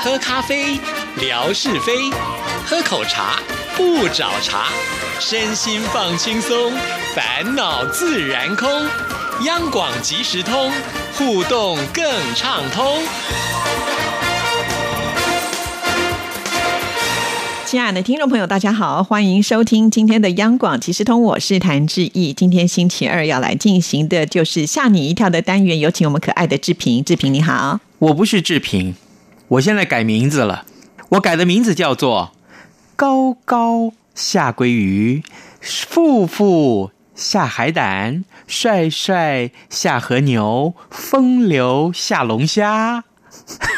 喝咖啡，聊是非；喝口茶，不找茬。身心放轻松，烦恼自然空。央广即时通，互动更畅通。亲爱的听众朋友，大家好，欢迎收听今天的央广即时通，我是谭志毅。今天星期二要来进行的就是吓你一跳的单元，有请我们可爱的志平。志平你好，我不是志平，我现在改名字了，我改的名字叫做高高下鲑鱼，富富下海胆，帅帅下河牛，风流下龙虾。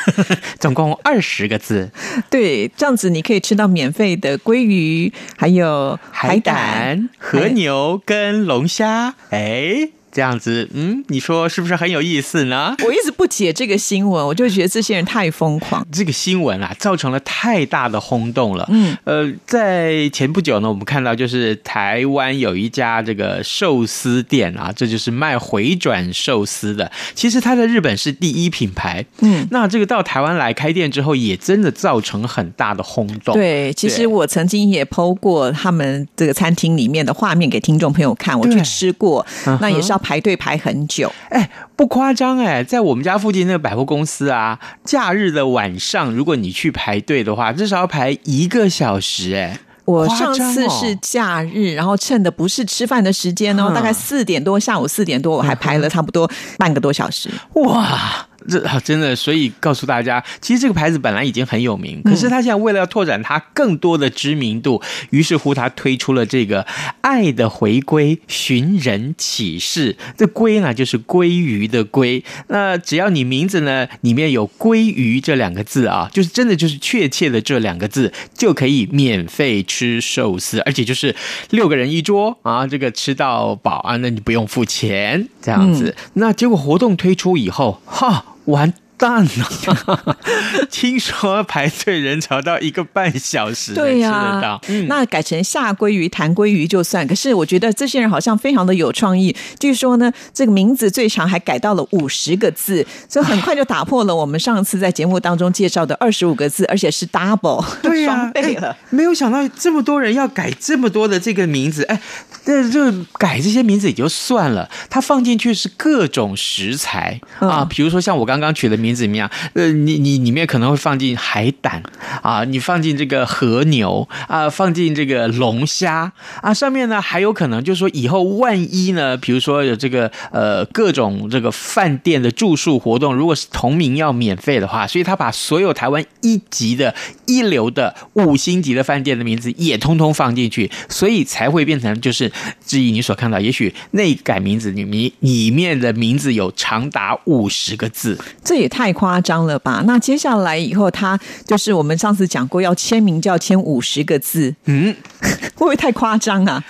总共二十个字，对，这样子你可以吃到免费的鲑鱼，还有海胆、河牛跟龙虾，哎。这样子，嗯，你说是不是很有意思呢？我一直不解这个新闻，我就觉得这些人太疯狂。这个新闻啊，造成了太大的轰动了。嗯，呃，在前不久呢，我们看到就是台湾有一家这个寿司店啊，这就是卖回转寿司的。其实它在日本是第一品牌。嗯，那这个到台湾来开店之后，也真的造成很大的轰动。对，其实我曾经也剖过他们这个餐厅里面的画面给听众朋友看，我去吃过，那也是要。排队排很久，哎，不夸张哎，在我们家附近那个百货公司啊，假日的晚上，如果你去排队的话，至少要排一个小时哎。我上次是假日，然后趁的不是吃饭的时间哦，大概四点多，下午四点多，我还排了 差不多半个多小时，哇。这啊 真的，所以告诉大家，其实这个牌子本来已经很有名，可是他现在为了要拓展它更多的知名度，于是乎他推出了这个“爱的回归寻人启事”。这“归”呢，就是鲑鱼的“鲑”。那只要你名字呢里面有“鲑鱼”这两个字啊，就是真的就是确切的这两个字，就可以免费吃寿司，而且就是六个人一桌啊，这个吃到饱啊，那你不用付钱这样子。那结果活动推出以后，哈。完蛋了！听说排队人潮到一个半小时，对呀，那改成下鲑鱼、弹鲑鱼就算。可是我觉得这些人好像非常的有创意。据说呢，这个名字最长还改到了五十个字，所以很快就打破了我们上次在节目当中介绍的二十五个字，而且是 double，对呀，倍了。没有想到这么多人要改这么多的这个名字，哎。这就改这些名字也就算了，他放进去是各种食材啊，比如说像我刚刚取的名字怎么样？呃，你你里面可能会放进海胆啊，你放进这个和牛啊，放进这个龙虾啊，上面呢还有可能就是说以后万一呢，比如说有这个呃各种这个饭店的住宿活动，如果是同名要免费的话，所以他把所有台湾一级的一流的五星级的饭店的名字也通通放进去，所以才会变成就是。质疑你所看到，也许那改名字里面里面的名字有长达五十个字，这也太夸张了吧？那接下来以后，他就是我们上次讲过，要签名就要签五十个字，嗯，会不会太夸张啊？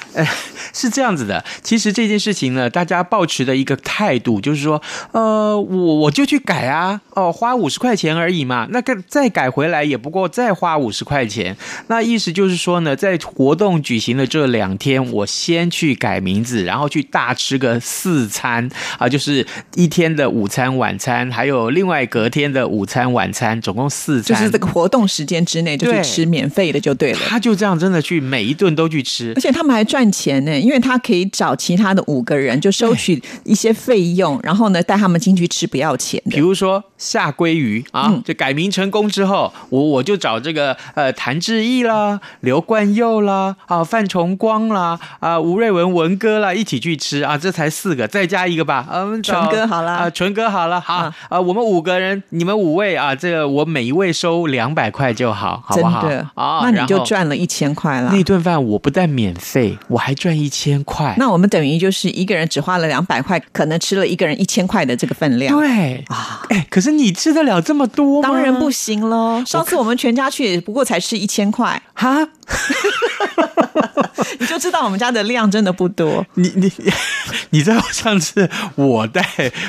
是这样子的，其实这件事情呢，大家抱持的一个态度就是说，呃，我我就去改啊，哦，花五十块钱而已嘛，那个再改回来也不过再花五十块钱，那意思就是说呢，在活动举行的这两天，我先去改名字，然后去大吃个四餐啊，就是一天的午餐、晚餐，还有另外隔天的午餐、晚餐，总共四餐，就是这个活动时间之内就去吃免费的就对了。他就这样真的去每一顿都去吃，而且他们还赚钱呢。因为他可以找其他的五个人，就收取一些费用，然后呢带他们进去吃不要钱。比如说下鲑鱼啊，就改名成功之后，我我就找这个呃谭志毅啦、刘冠佑啦、啊范崇光啦、啊吴瑞文文哥啦一起去吃啊，这才四个，再加一个吧，嗯，纯哥好了啊，纯哥好了，好啊，我们五个人，你们五位啊，这个我每一位收两百块就好，好不好？啊，那你就赚了一千块了。那顿饭我不但免费，我还赚一。千块，那我们等于就是一个人只花了两百块，可能吃了一个人一千块的这个分量。对啊，哎，可是你吃得了这么多吗？当然不行喽。上次我们全家去，不过才吃一千块哈。你就知道我们家的量真的不多。你你 你知道上次我带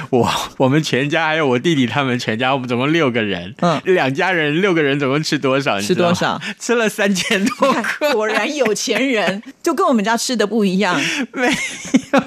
我我们全家还有我弟弟他们全家，我们总共六个人，嗯，两家人六个人总共吃多少？吃多少？吃了三千多克。果然有钱人就跟我们家吃的不一样。没有，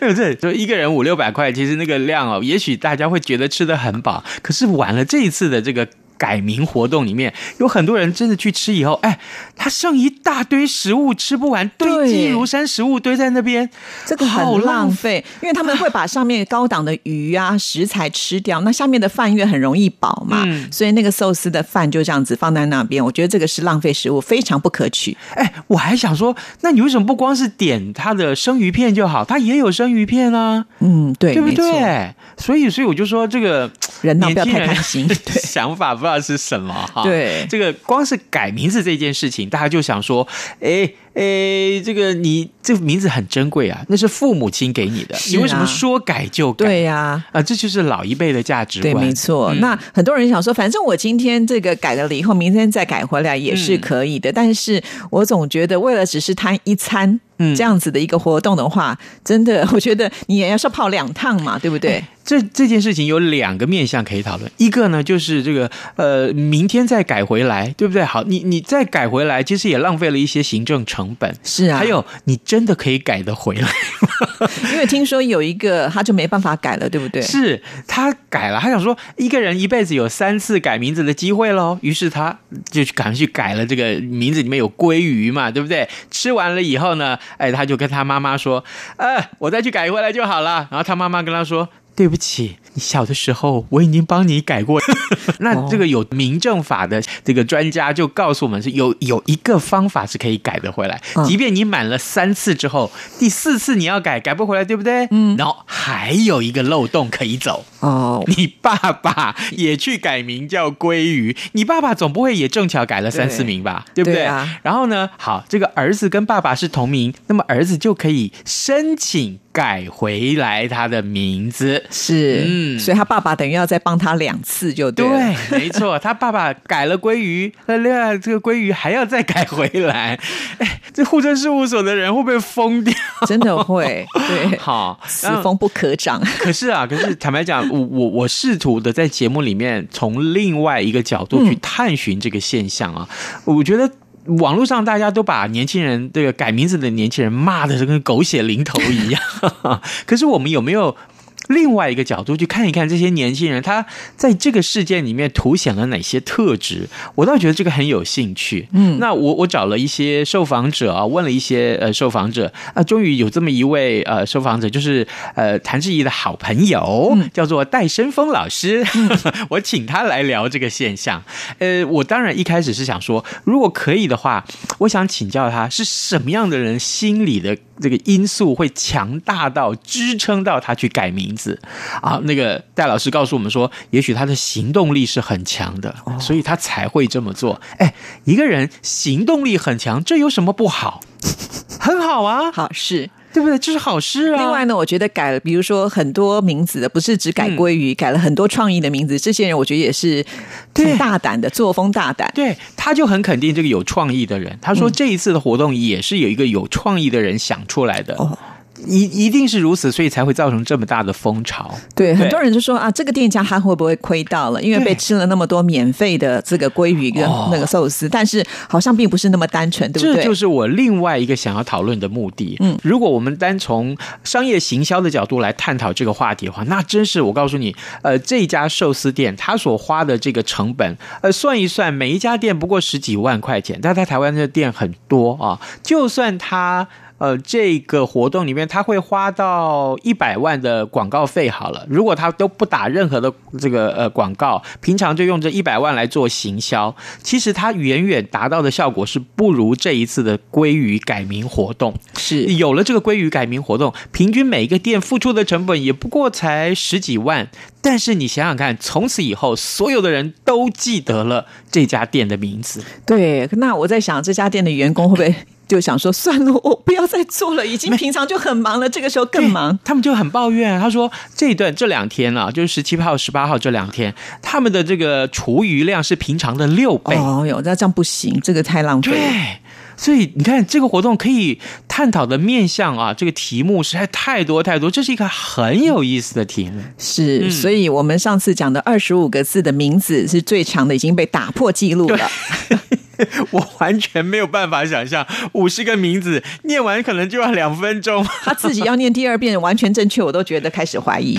没有这就一个人五六百块，其实那个量哦，也许大家会觉得吃的很饱，可是完了这一次的这个。改名活动里面，有很多人真的去吃以后，哎，他剩一大堆食物吃不完，堆积如山，食物堆在那边，这个好浪费，因为他们会把上面高档的鱼啊食材吃掉，那下面的饭因为很容易饱嘛，所以那个寿司的饭就这样子放在那边，我觉得这个是浪费食物，非常不可取。哎，我还想说，那你为什么不光是点他的生鱼片就好？他也有生鱼片啊，嗯，对，对不对？所以，所以我就说这个人呢不要太贪心，对，想法不知道是什么哈。对，这个光是改名字这件事情，大家就想说，哎。哎，这个你这名字很珍贵啊，那是父母亲给你的，你为什么说改就改？对呀，啊，这就是老一辈的价值观。对，没错。那很多人想说，反正我今天这个改了了以后，明天再改回来也是可以的。但是我总觉得，为了只是贪一餐这样子的一个活动的话，真的，我觉得你也要是跑两趟嘛，对不对？这这件事情有两个面向可以讨论，一个呢就是这个呃，明天再改回来，对不对？好，你你再改回来，其实也浪费了一些行政成本。是啊，还有你真的可以改得回来吗？因为听说有一个他就没办法改了，对不对？是他改了，他想说一个人一辈子有三次改名字的机会喽，于是他就赶快去改了这个名字里面有鲑鱼嘛，对不对？吃完了以后呢，哎，他就跟他妈妈说，呃，我再去改回来就好了。然后他妈妈跟他说。对不起，你小的时候我已经帮你改过。那这个有民政法的这个专家就告诉我们，是有有一个方法是可以改的回来。即便你满了三次之后，第四次你要改改不回来，对不对？嗯。然后还有一个漏洞可以走哦。你爸爸也去改名叫鲑鱼，你爸爸总不会也正巧改了三四名吧？对不对啊？然后呢，好，这个儿子跟爸爸是同名，那么儿子就可以申请。改回来他的名字是，嗯，所以他爸爸等于要再帮他两次，就对，没错，他爸爸改了鲑鱼，那另外这个鲑鱼还要再改回来，哎，这户政事务所的人会不会疯掉？真的会，对，好，此风不可长。可是啊，可是坦白讲，我我我试图的在节目里面从另外一个角度去探寻这个现象啊，我觉得。网络上大家都把年轻人这个改名字的年轻人骂的是跟狗血淋头一样，可是我们有没有？另外一个角度去看一看这些年轻人，他在这个事件里面凸显了哪些特质？我倒觉得这个很有兴趣。嗯，那我我找了一些受访者啊，问了一些呃受访者啊，终于有这么一位呃受访者，就是呃谭志怡的好朋友，叫做戴生峰老师。我请他来聊这个现象。呃，我当然一开始是想说，如果可以的话，我想请教他是什么样的人心理的这个因素会强大到支撑到他去改名。字啊，那个戴老师告诉我们说，也许他的行动力是很强的，所以他才会这么做。哎，一个人行动力很强，这有什么不好？很好啊，好事，对不对？这是好事啊。另外呢，我觉得改了，比如说很多名字的，不是只改鲑鱼，改了很多创意的名字，这些人我觉得也是挺大胆的，作风大胆。对，他就很肯定这个有创意的人。他说这一次的活动也是有一个有创意的人想出来的。哦。一一定是如此，所以才会造成这么大的风潮。对，很多人就说啊，这个店家他会不会亏到了？因为被吃了那么多免费的这个鲑鱼跟那个寿司，但是好像并不是那么单纯，对不对？这就是我另外一个想要讨论的目的。嗯，如果我们单从商业行销的角度来探讨这个话题的话，那真是我告诉你，呃，这家寿司店他所花的这个成本，呃，算一算，每一家店不过十几万块钱，但在台湾的店很多啊，就算他。呃，这个活动里面他会花到一百万的广告费好了。如果他都不打任何的这个呃广告，平常就用这一百万来做行销，其实他远远达到的效果是不如这一次的鲑鱼改名活动。是有了这个鲑鱼改名活动，平均每一个店付出的成本也不过才十几万，但是你想想看，从此以后所有的人都记得了这家店的名字。对，那我在想这家店的员工会不会？就想说算了，我不要再做了。已经平常就很忙了，这个时候更忙。他们就很抱怨，他说这一段这两天啊，就是十七号、十八号这两天，他们的这个厨余量是平常的六倍。哦哟，那这样不行，这个太浪费。对，所以你看这个活动可以探讨的面向啊，这个题目实在太多太多，这是一个很有意思的题目。是，所以我们上次讲的二十五个字的名字是最长的，已经被打破记录了。我完全没有办法想象五十个名字念完可能就要两分钟。他自己要念第二遍完全正确，我都觉得开始怀疑。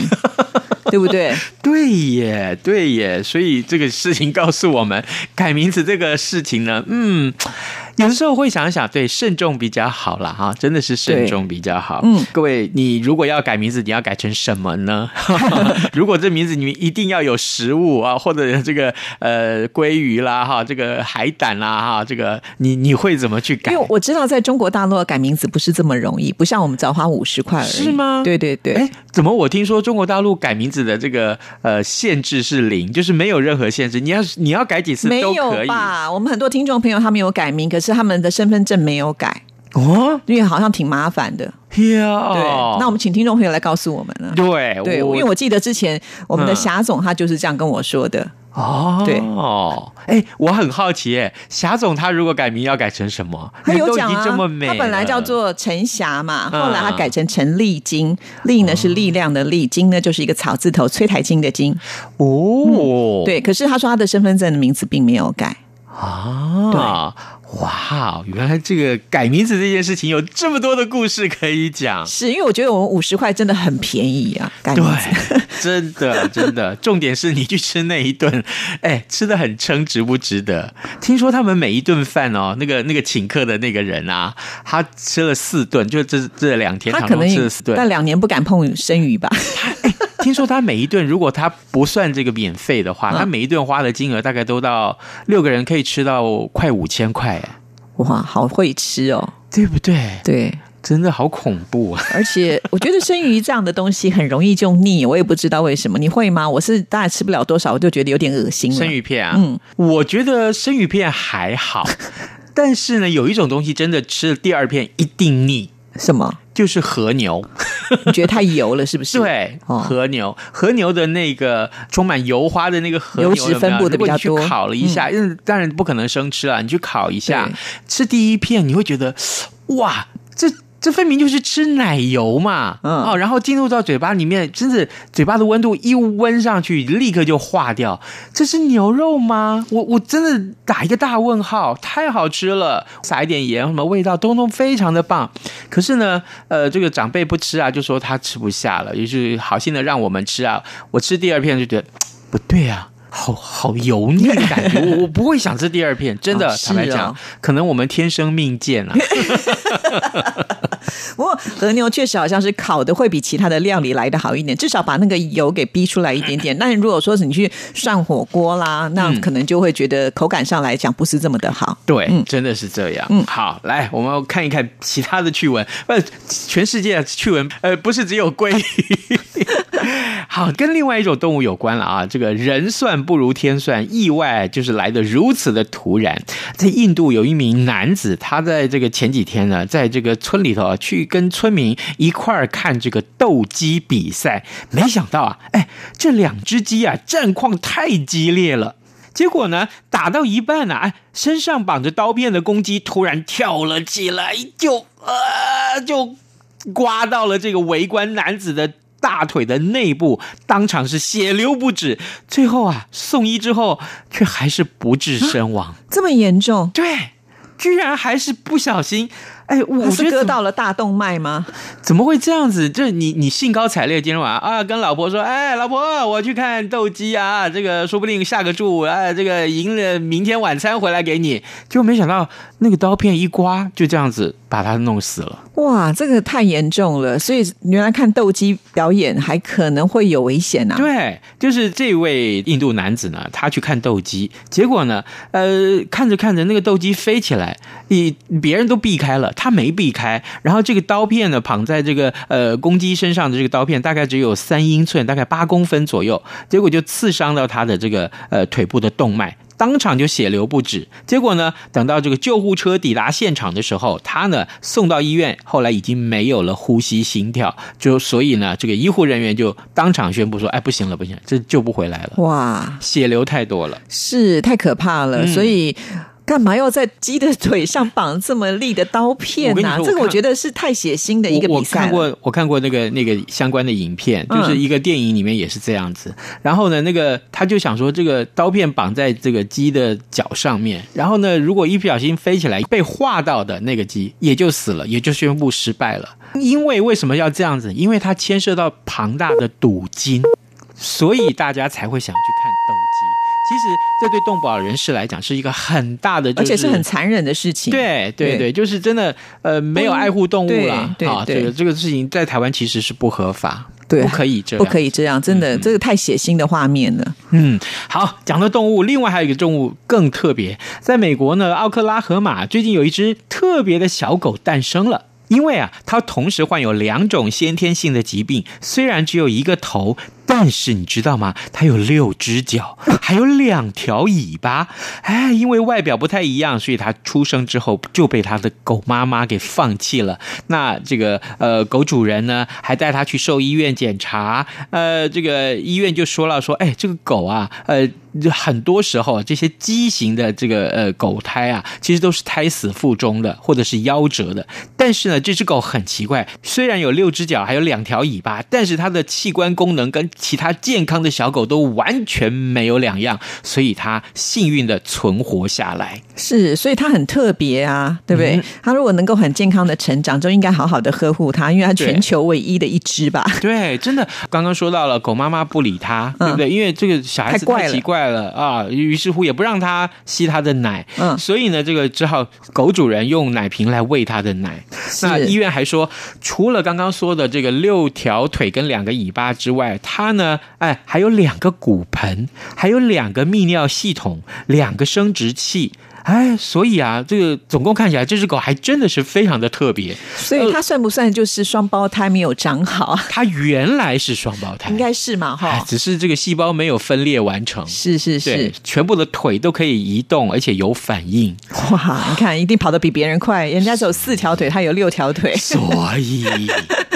对不对？对耶，对耶，所以这个事情告诉我们，改名字这个事情呢，嗯。有的时候会想想，对，慎重比较好啦哈，真的是慎重比较好。嗯，各位，你如果要改名字，你要改成什么呢？如果这名字你一定要有食物啊，或者这个呃鲑鱼啦哈，这个海胆啦哈，这个你你会怎么去改？因为我知道在中国大陆改名字不是这么容易，不像我们只要花五十块而已。是吗？对对对。哎，怎么我听说中国大陆改名字的这个呃限制是零，就是没有任何限制，你要你要改几次都可以吧？我们很多听众朋友他们有改名，可是他们的身份证没有改哦，因为好像挺麻烦的。对，那我们请听众朋友来告诉我们了。对对，因为我记得之前我们的霞总他就是这样跟我说的。哦，对哦，哎，我很好奇，哎，霞总他如果改名要改成什么？他有讲啊，他本来叫做陈霞嘛，后来他改成陈丽晶，丽呢是力量的力，晶呢就是一个草字头，崔台金的金。哦，对，可是他说他的身份证的名字并没有改啊。对。哇，原来这个改名字这件事情有这么多的故事可以讲。是因为我觉得我们五十块真的很便宜啊，改名字真的真的。重点是你去吃那一顿，哎，吃的很撑，值不值得？听说他们每一顿饭哦，那个那个请客的那个人啊，他吃了四顿，就这这两天他可能吃了四顿，但两年不敢碰生鱼吧。听说他每一顿如果他不算这个免费的话，他每一顿花的金额大概都到六个人可以吃到快五千块。哇，好会吃哦，对不对？对，真的好恐怖啊！而且我觉得生鱼这样的东西很容易就腻，我也不知道为什么。你会吗？我是大概吃不了多少，我就觉得有点恶心。生鱼片啊，嗯，我觉得生鱼片还好，但是呢，有一种东西真的吃了第二片一定腻。什么？就是和牛，你觉得太油了是不是？对，和牛，和牛的那个充满油花的那个和牛脂分布的比较多，烤了一下，因为当然不可能生吃了，你去烤一下，吃第一片你会觉得，哇，这。这分明就是吃奶油嘛，哦，然后进入到嘴巴里面，真是嘴巴的温度一温上去，立刻就化掉。这是牛肉吗？我我真的打一个大问号，太好吃了，撒一点盐，什么味道，通通非常的棒。可是呢，呃，这个长辈不吃啊，就说他吃不下了，于是好心的让我们吃啊。我吃第二片就觉得不对啊。好好油腻的感觉，我我不会想吃第二片，真的坦白讲，可能我们天生命贱啊。不过和牛确实好像是烤的会比其他的料理来的好一点，至少把那个油给逼出来一点点。那如果说是你去涮火锅啦，那可能就会觉得口感上来讲不是这么的好。对，真的是这样。嗯，好，来我们看一看其他的趣闻。呃，全世界趣闻，呃，不是只有鲑鱼。好，跟另外一种动物有关了啊！这个人算不如天算，意外就是来的如此的突然。在印度有一名男子，他在这个前几天呢，在这个村里头啊，去跟村民一块儿看这个斗鸡比赛。没想到啊，哎，这两只鸡啊，战况太激烈了。结果呢，打到一半呢，哎，身上绑着刀片的公鸡突然跳了起来，就呃，就刮到了这个围观男子的。大腿的内部当场是血流不止，最后啊送医之后却还是不治身亡，这么严重？对，居然还是不小心。哎，我是割到了大动脉吗？怎么会这样子？这你你兴高采烈今天晚上啊，跟老婆说，哎，老婆，我去看斗鸡啊，这个说不定下个注，哎，这个赢了，明天晚餐回来给你。结果没想到那个刀片一刮，就这样子把他弄死了。哇，这个太严重了。所以原来看斗鸡表演还可能会有危险啊。对，就是这位印度男子呢，他去看斗鸡，结果呢，呃，看着看着那个斗鸡飞起来，你别人都避开了。他没避开，然后这个刀片呢，绑在这个呃公鸡身上的这个刀片大概只有三英寸，大概八公分左右，结果就刺伤到他的这个呃腿部的动脉，当场就血流不止。结果呢，等到这个救护车抵达现场的时候，他呢送到医院，后来已经没有了呼吸心跳，就所以呢，这个医护人员就当场宣布说：“哎，不行了，不行，这救不回来了。”哇，血流太多了，是太可怕了，所以。干嘛要在鸡的腿上绑这么利的刀片呢？这个我觉得是太血腥的一个比赛。我看过，我看过那个那个相关的影片，就是一个电影里面也是这样子。然后呢，那个他就想说，这个刀片绑在这个鸡的脚上面，然后呢，如果一不小心飞起来被划到的那个鸡也就死了，也就宣布失败了。因为为什么要这样子？因为它牵涉到庞大的赌金。所以大家才会想去看。其实这对动保人士来讲是一个很大的，而且是很残忍的事情。对对对，就是真的呃，没有爱护动物了啊。对这个事情在台湾其实是不合法，对，不可以这样，不可以这样，真的，这个太血腥的画面了。嗯，好，讲到动物，另外还有一个动物更特别，在美国呢，奥克拉荷马最近有一只特别的小狗诞生了。因为啊，它同时患有两种先天性的疾病，虽然只有一个头。但是你知道吗？它有六只脚，还有两条尾巴。哎，因为外表不太一样，所以它出生之后就被它的狗妈妈给放弃了。那这个呃，狗主人呢，还带它去兽医院检查。呃，这个医院就说了，说哎，这个狗啊，呃，很多时候这些畸形的这个呃狗胎啊，其实都是胎死腹中的，或者是夭折的。但是呢，这只狗很奇怪，虽然有六只脚，还有两条尾巴，但是它的器官功能跟其他健康的小狗都完全没有两样，所以它幸运的存活下来。是，所以它很特别啊，对不对？它如果能够很健康的成长，就应该好好的呵护它，因为它全球唯一的一只吧。对，真的，刚刚说到了狗妈妈不理它，对不对？因为这个小孩子太奇怪了啊，于是乎也不让它吸它的奶，嗯，所以呢，这个只好狗主人用奶瓶来喂它的奶。那医院还说，除了刚刚说的这个六条腿跟两个尾巴之外，它。它呢？哎，还有两个骨盆，还有两个泌尿系统，两个生殖器。哎，所以啊，这个总共看起来，这只狗还真的是非常的特别。所以它算不算就是双胞胎没有长好？它原来是双胞胎，应该是嘛？哈，只是这个细胞没有分裂完成。是是是，全部的腿都可以移动，而且有反应。哇，你看，一定跑得比别人快。人家只有四条腿，它有六条腿。所以，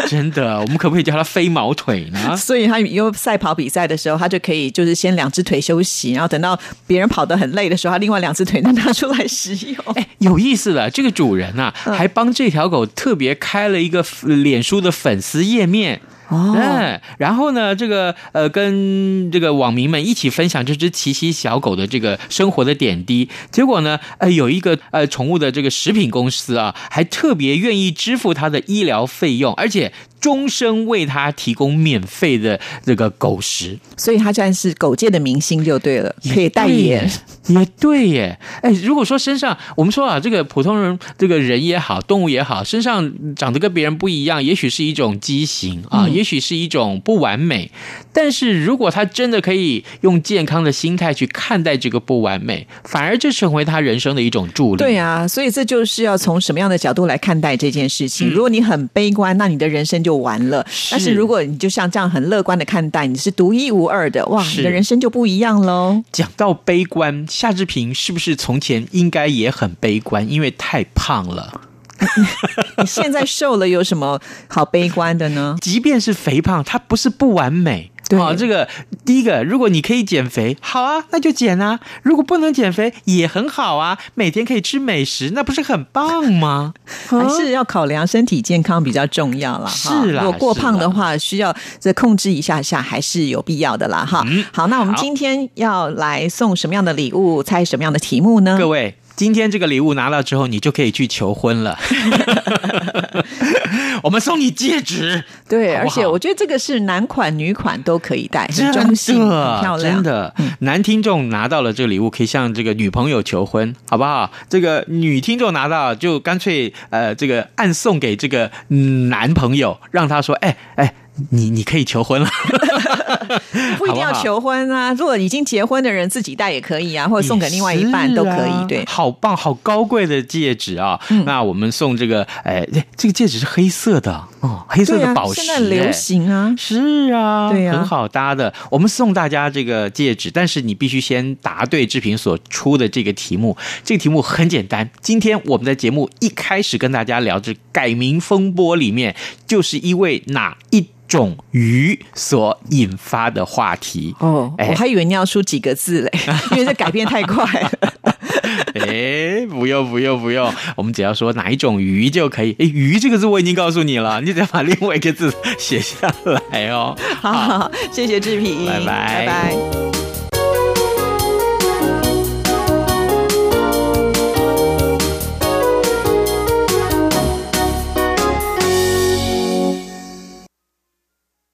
真的，我们可不可以叫它飞毛腿呢？所以，它有赛跑比赛的时候，它就可以就是先两只腿休息，然后等到别人跑得很累的时候，它另外两只腿再拿。出来使用，哎，有意思的。这个主人呐，还帮这条狗特别开了一个脸书的粉丝页面。哦，然后呢，这个呃，跟这个网民们一起分享这只奇奇小狗的这个生活的点滴。结果呢，呃，有一个呃宠物的这个食品公司啊，还特别愿意支付它的医疗费用，而且。终身为他提供免费的这个狗食，所以他算是狗界的明星就对了，可以代言，也对耶。哎，如果说身上我们说啊，这个普通人这个人也好，动物也好，身上长得跟别人不一样，也许是一种畸形啊，也许是一种不完美。但是如果他真的可以用健康的心态去看待这个不完美，反而就成为他人生的一种助力。对啊，所以这就是要从什么样的角度来看待这件事情。如果你很悲观，那你的人生就完了。但是如果你就像这样很乐观的看待，你是独一无二的，哇，你的人生就不一样喽。讲到悲观，夏志平是不是从前应该也很悲观？因为太胖了。你现在瘦了，有什么好悲观的呢？即便是肥胖，它不是不完美。对，这个第一个，如果你可以减肥，好啊，那就减啊；如果不能减肥，也很好啊，每天可以吃美食，那不是很棒吗？还是要考量身体健康比较重要了。是啦，如果过胖的话，需要再控制一下下，还是有必要的啦。哈，好，那我们今天要来送什么样的礼物？猜什么样的题目呢？各位。今天这个礼物拿到之后，你就可以去求婚了。我们送你戒指，对，而且我觉得这个是男款、女款都可以戴，很中性、漂亮。真的，男听众拿到了这个礼物，可以向这个女朋友求婚，好不好？这个女听众拿到，就干脆呃，这个暗送给这个男朋友，让他说：“哎哎。”你你可以求婚了，不一定要求婚啊。如果已经结婚的人自己戴也可以啊，或者送给另外一半都可以。对，好棒，好高贵的戒指啊！那我们送这个，哎，这个戒指是黑色的哦，黑色的宝石，现在流行啊，是啊，对啊，很好搭的。我们送大家这个戒指，但是你必须先答对志平所出的这个题目。这个题目很简单，今天我们在节目一开始跟大家聊这改名风波里面，就是因为哪一？种鱼所引发的话题哦，我还以为你要出几个字嘞，因为这改变太快了。哎，不用不用不用，我们只要说哪一种鱼就可以。哎，鱼这个字我已经告诉你了，你只要把另外一个字写下来哦。好，谢谢志平，拜拜拜拜。